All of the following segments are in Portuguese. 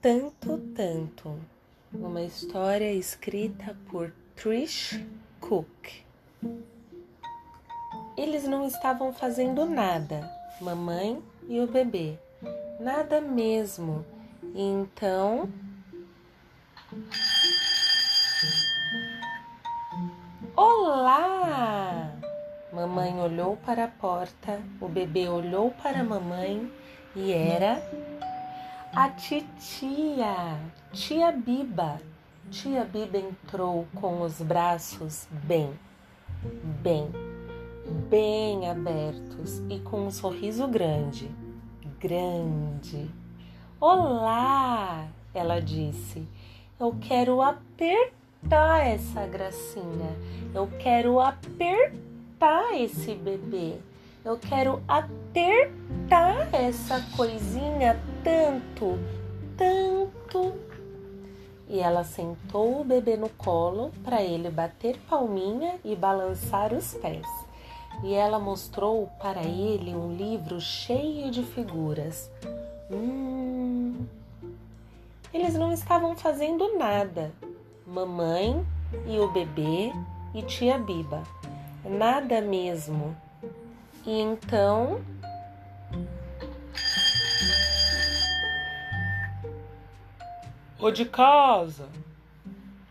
Tanto Tanto, uma história escrita por Trish Cook. Eles não estavam fazendo nada, mamãe e o bebê, nada mesmo. Então. Olá! Mamãe olhou para a porta, o bebê olhou para a mamãe e era a titia, tia Biba. Tia Biba entrou com os braços bem, bem, bem abertos e com um sorriso grande, grande. Olá, ela disse. Eu quero apertar essa gracinha. Eu quero apertar esse bebê. Eu quero apertar essa coisinha tanto, tanto. E ela sentou o bebê no colo para ele bater palminha e balançar os pés. E ela mostrou para ele um livro cheio de figuras. Hum. Eles não estavam fazendo nada. Mamãe e o bebê e tia Biba. Nada mesmo. E então. Ô de casa!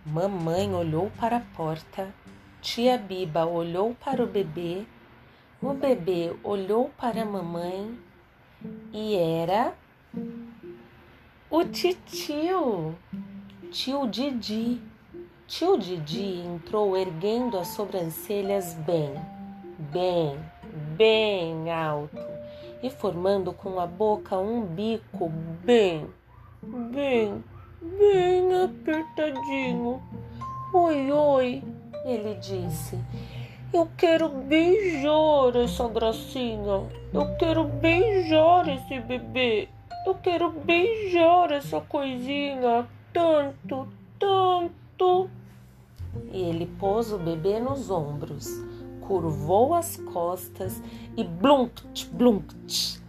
Mamãe olhou para a porta, tia Biba olhou para o bebê, o bebê olhou para a mamãe e era o titio, tio Didi. Tio Didi entrou erguendo as sobrancelhas bem, bem, bem alto e formando com a boca um bico bem, bem, bem apertadinho. Oi, oi, ele disse. Eu quero beijar essa gracinha. Eu quero beijar esse bebê. Eu quero beijar essa coisinha tanto, tanto. E ele pôs o bebê nos ombros curvou as costas e blunkt, blunkt.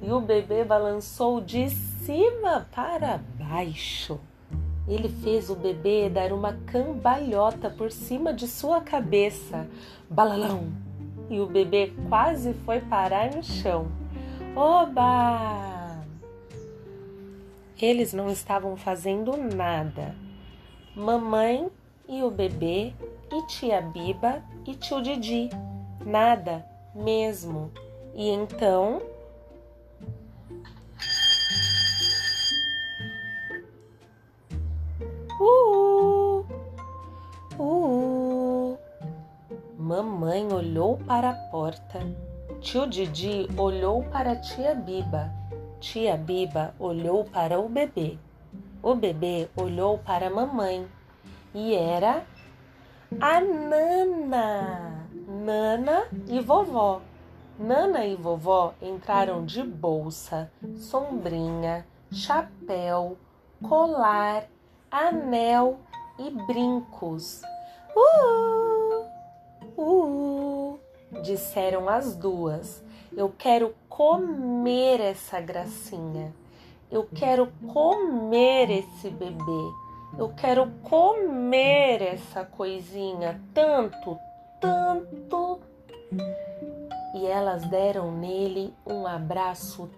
E o bebê balançou de cima para baixo. Ele fez o bebê dar uma cambalhota por cima de sua cabeça. Balalão! E o bebê quase foi parar no chão. Oba! Eles não estavam fazendo nada. Mamãe e o bebê e tia Biba e tio Didi. Nada mesmo. E então. Para a porta. Tio Didi olhou para tia Biba. Tia Biba olhou para o bebê. O bebê olhou para a mamãe. E era a Nana. Nana e vovó. Nana e vovó entraram de bolsa, sombrinha, chapéu, colar, anel e brincos. Uh, uh, disseram as duas. Eu quero comer essa gracinha. Eu quero comer esse bebê. Eu quero comer essa coisinha tanto, tanto. E elas deram nele um abraço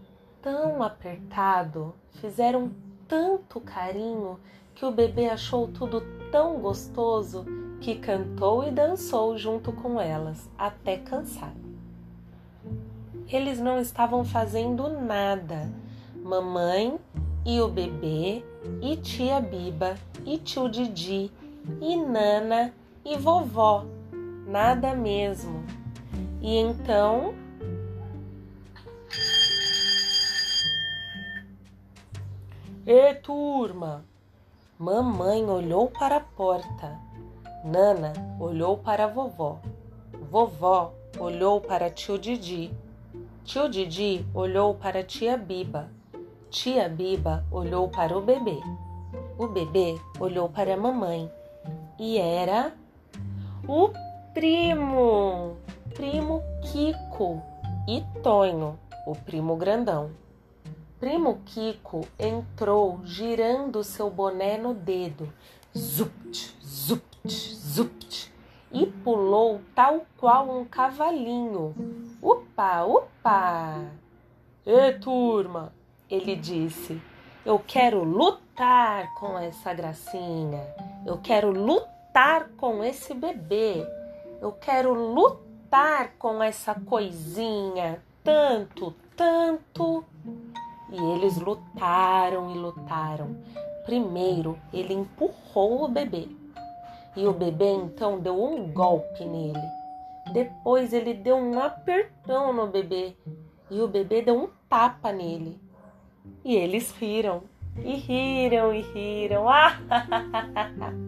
tão apertado, fizeram tanto carinho que o bebê achou tudo tão gostoso que cantou e dançou junto com elas até cansar. Eles não estavam fazendo nada. Mamãe e o bebê, e tia Biba, e tio Didi, e Nana, e vovó. Nada mesmo. E então. Ê, turma! Mamãe olhou para a porta. Nana olhou para vovó. Vovó olhou para tio Didi. Tio Didi olhou para tia Biba. Tia Biba olhou para o bebê. O bebê olhou para a mamãe e era o primo, primo Kiko e Tonho, o primo grandão. Primo Kiko entrou girando seu boné no dedo. Zupt, zupt, zupt. E pulou tal qual um cavalinho. Upa, upa! Ê, turma! Ele disse. Eu quero lutar com essa gracinha. Eu quero lutar com esse bebê. Eu quero lutar com essa coisinha. Tanto, tanto. E eles lutaram e lutaram. Primeiro, ele empurrou o bebê. E o bebê então deu um golpe nele. Depois, ele deu um apertão no bebê. E o bebê deu um tapa nele. E eles riram, e riram, e riram.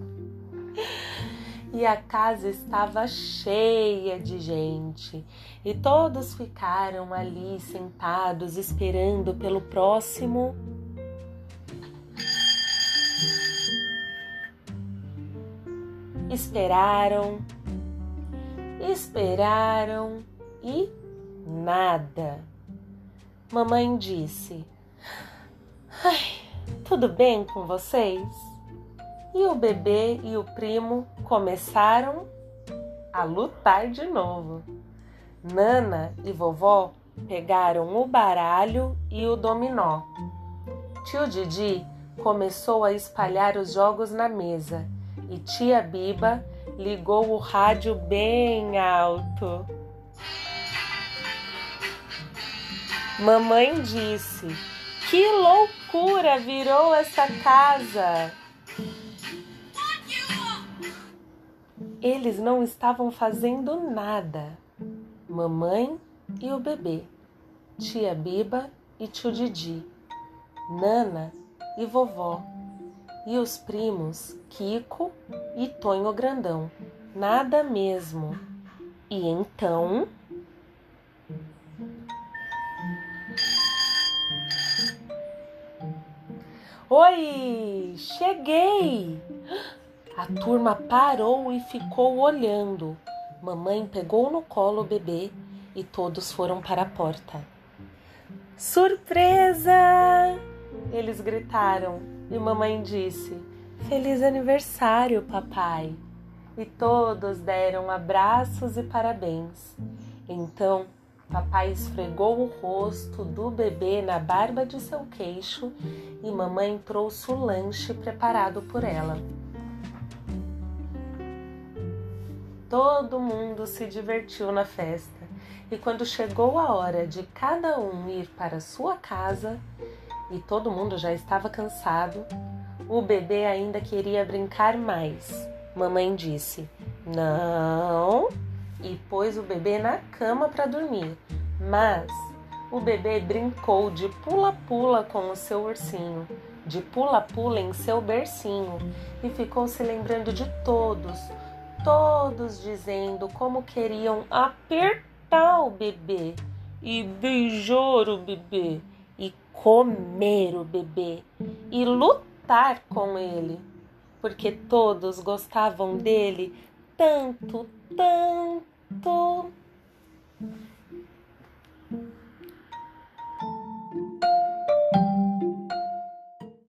e a casa estava cheia de gente, e todos ficaram ali sentados esperando pelo próximo. Esperaram, esperaram e nada. Mamãe disse: tudo bem com vocês? E o bebê e o primo começaram a lutar de novo. Nana e vovó pegaram o baralho e o dominó. Tio Didi começou a espalhar os jogos na mesa e tia Biba ligou o rádio bem alto. Mamãe disse: Que loucura virou essa casa! Eles não estavam fazendo nada. Mamãe e o bebê, tia Biba e tio Didi, Nana e vovó, e os primos Kiko e Tonho Grandão. Nada mesmo. E então. Oi, cheguei! A turma parou e ficou olhando. Mamãe pegou no colo o bebê e todos foram para a porta. Surpresa! Eles gritaram e mamãe disse: Feliz aniversário, papai! E todos deram abraços e parabéns. Então Papai esfregou o rosto do bebê na barba de seu queixo e mamãe trouxe o lanche preparado por ela. Todo mundo se divertiu na festa e quando chegou a hora de cada um ir para sua casa e todo mundo já estava cansado, o bebê ainda queria brincar mais. Mamãe disse: Não, e pôs o bebê na cama para dormir. Mas o bebê brincou de pula-pula com o seu ursinho, de pula-pula em seu bercinho e ficou se lembrando de todos, todos dizendo como queriam apertar o bebê e beijar o bebê comer o bebê e lutar com ele, porque todos gostavam dele tanto, tanto.